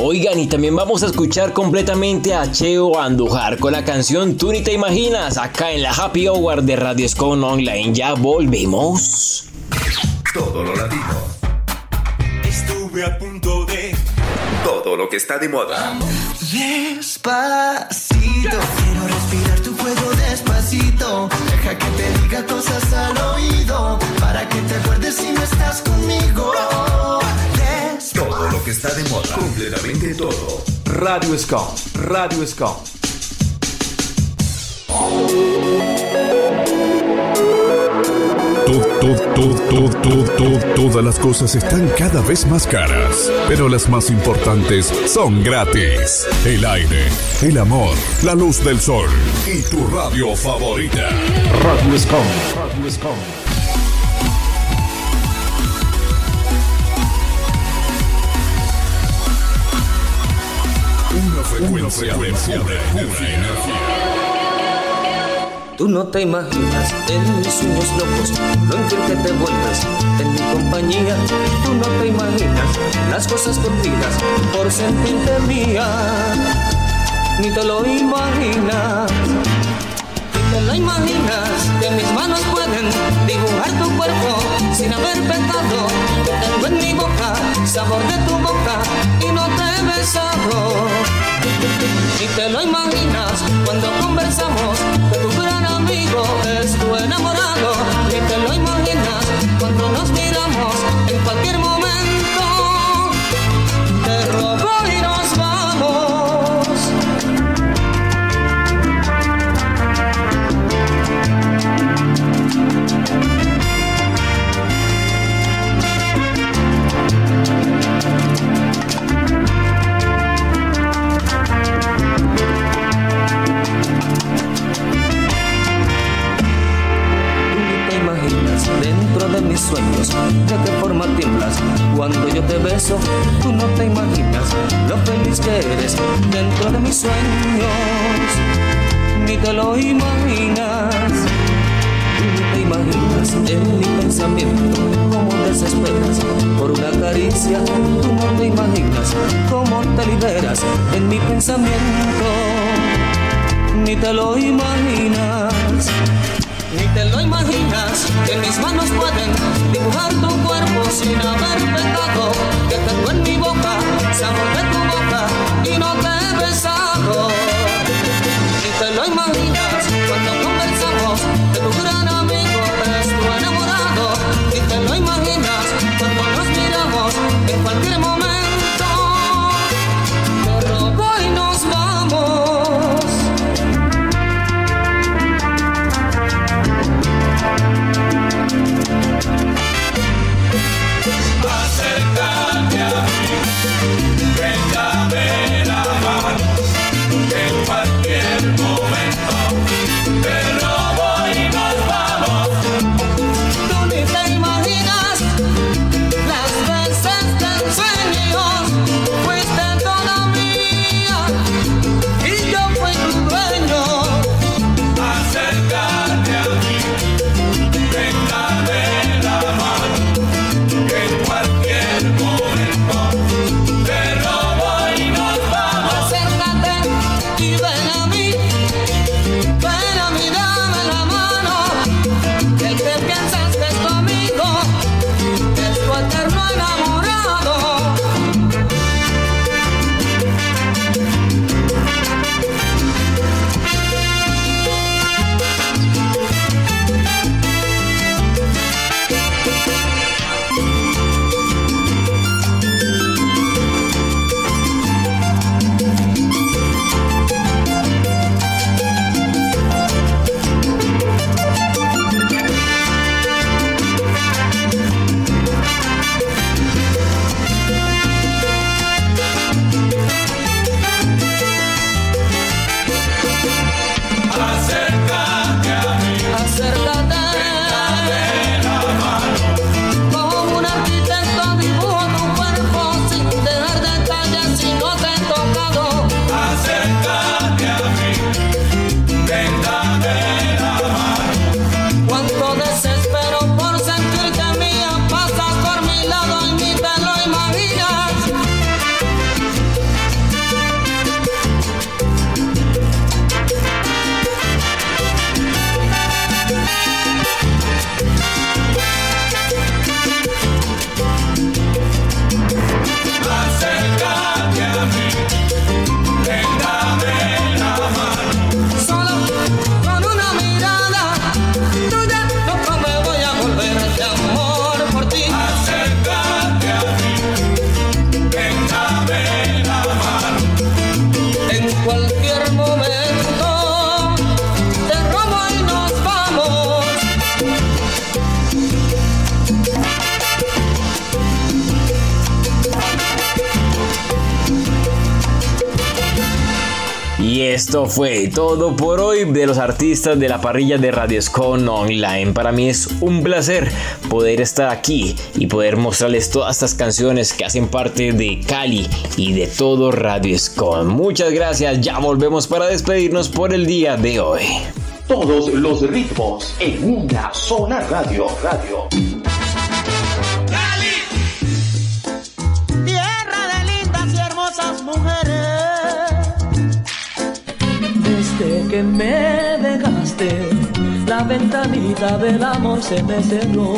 Oigan, y también vamos a escuchar completamente a Cheo Andujar con la canción Tú ni te imaginas acá en la Happy Hour de Radio Scone Online. Ya volvemos. Todo lo latino. Estuve a punto de Todo lo que está de moda. Despacito, quiero respirar tu fuego despacito. Deja que te diga cosas al oído, para que te acuerdes si no estás conmigo. Todo lo que está de moda. Completamente todo. Radio Scum, Radio Scum. To- to- to- to- to- to- todas las cosas están cada vez más caras, pero las más importantes son gratis. El aire, el amor, la luz del sol y tu radio favorita. Radio Scum, Radio Scum. Frecuencia, frecuencia de pura energía. Tú no te imaginas en mis sueños locos lo infiel que te vuelves en mi compañía. Tú no te imaginas las cosas contidas por sentirte mía. Ni te lo imaginas. Ni te lo imaginas que mis manos pueden dibujar tu cuerpo sin haber pecado. Que tengo en mi boca sabor de tu boca y no he besado. Ni te lo imaginas cuando conversamos que tu gran amigo es tu enamorado. Ni te lo imaginas cuando nos miramos en cualquier momento. Te robo y nos vamos. Sueños. De qué forma tiemblas cuando yo te beso. Tú no te imaginas lo feliz que eres dentro de mis sueños. Ni te lo imaginas. Ni te imaginas en mi pensamiento cómo desesperas por una caricia. Tú no te imaginas cómo te liberas en mi pensamiento. Ni te lo imaginas. Ni te lo imaginas que mis manos pueden dibujar tu cuerpo sin haber pecado. Que tengo en mi boca sabor de tu boca y no te he esto fue todo por hoy de los artistas de la parrilla de Radio Escon Online. Para mí es un placer poder estar aquí y poder mostrarles todas estas canciones que hacen parte de Cali y de todo Radio Escon. Muchas gracias, ya volvemos para despedirnos por el día de hoy. Todos los ritmos en una sola radio. Radio. Que me dejaste, la ventanita del amor se me cerró.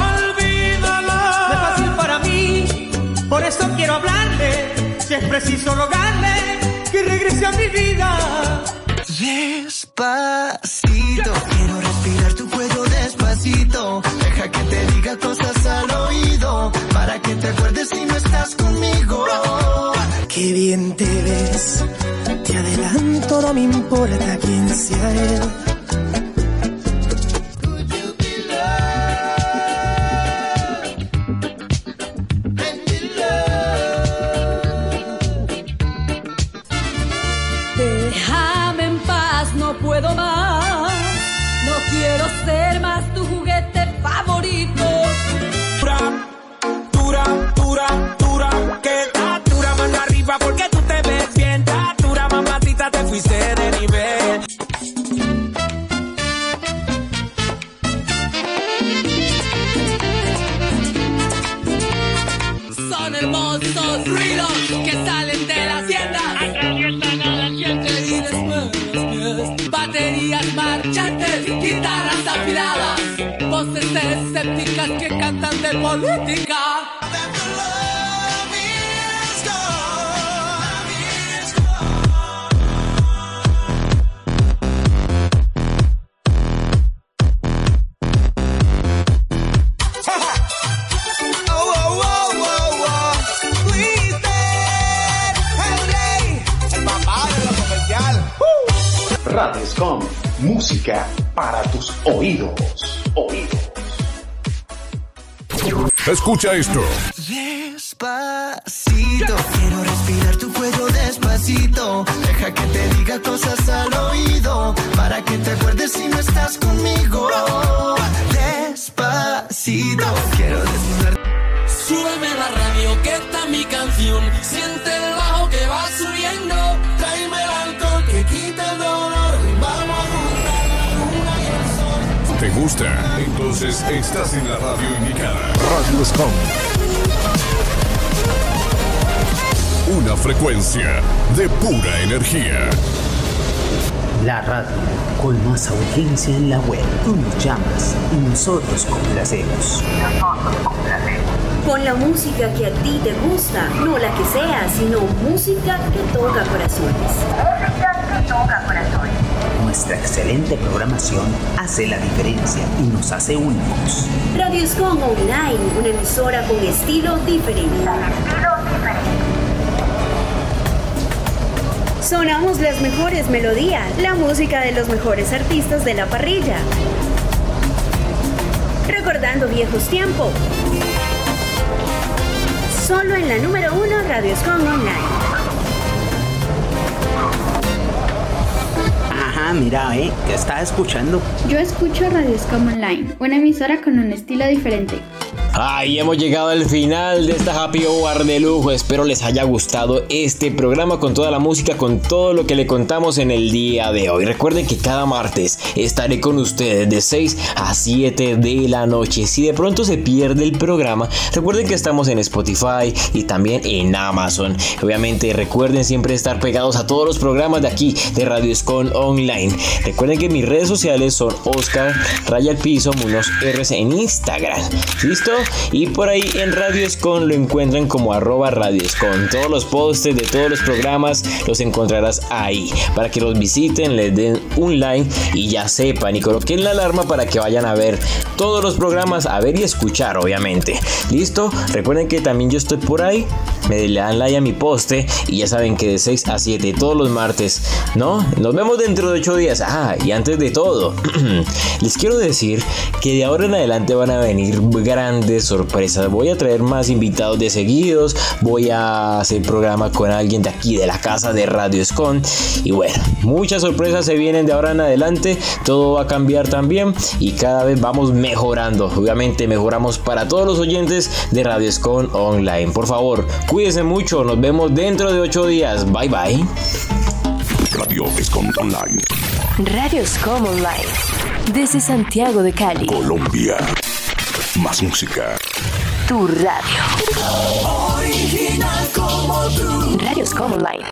Olvídalo. No es fácil para mí, por eso quiero hablarle. Si es preciso rogarle que regrese a mi vida. Despacito, quiero respirar tu cuello despacito. Deja que te diga cosas al oído, para que te acuerdes si no estás conmigo. Qué bien te ves, te adelanto, no me importa quién sea él. Cantan de Escucha esto. Despacito, quiero respirar tu cuello despacito. Deja que te diga cosas al oído. Para que te acuerdes si no estás conmigo. Despacito, quiero desnudar. Súbeme la radio que está mi canción. Siente gusta? Entonces estás en la radio indicada. Radio Scom. Una frecuencia de pura energía. La radio con más audiencia en la web. Tú nos llamas y nosotros complacemos. Nosotros complacemos. Con la música que a ti te gusta, no la que sea, sino música que toca corazones. Nuestra excelente programación hace la diferencia y nos hace únicos. Radio Scon Online, una emisora con estilo diferente. Sonamos las mejores melodías, la música de los mejores artistas de la parrilla. Recordando viejos tiempos. Solo en la número uno Radio Scon Online. Ajá, mira, eh, ¿qué estás escuchando? Yo escucho Radio Scam Online, una emisora con un estilo diferente. Ay, hemos llegado al final de esta Happy Hour de lujo. Espero les haya gustado este programa con toda la música, con todo lo que le contamos en el día de hoy. Recuerden que cada martes estaré con ustedes de 6 a 7 de la noche. Si de pronto se pierde el programa, recuerden que estamos en Spotify y también en Amazon. Obviamente recuerden siempre estar pegados a todos los programas de aquí de Radio Escon Online. Recuerden que mis redes sociales son Oscar Raya Piso Munoz RS en Instagram. ¿Listo? Y por ahí en Radio Escon lo encuentran como arroba Radio Escon. Todos los posts de todos los programas los encontrarás ahí. Para que los visiten, les den un like y ya sepan y coloquen la alarma para que vayan a ver todos los programas, a ver y escuchar obviamente. ¿Listo? Recuerden que también yo estoy por ahí. Me le dan like a mi poste y ya saben que de 6 a 7 todos los martes, ¿no? Nos vemos dentro de 8 días. Ah, y antes de todo, les quiero decir que de ahora en adelante van a venir grandes sorpresas. Voy a traer más invitados de seguidos. Voy a hacer programa con alguien de aquí, de la casa de Radio Escon. Y bueno, muchas sorpresas se vienen de ahora en adelante. Todo va a cambiar también y cada vez vamos mejorando. Obviamente mejoramos para todos los oyentes de Radio Escon Online. Por favor, cuídense mucho. Nos vemos dentro de 8 días. Bye bye. Radio Escom Online. Radio Scom Online. Desde Santiago de Cali. Colombia. Más música. Tu radio. Original como tú. Radio Scom Online.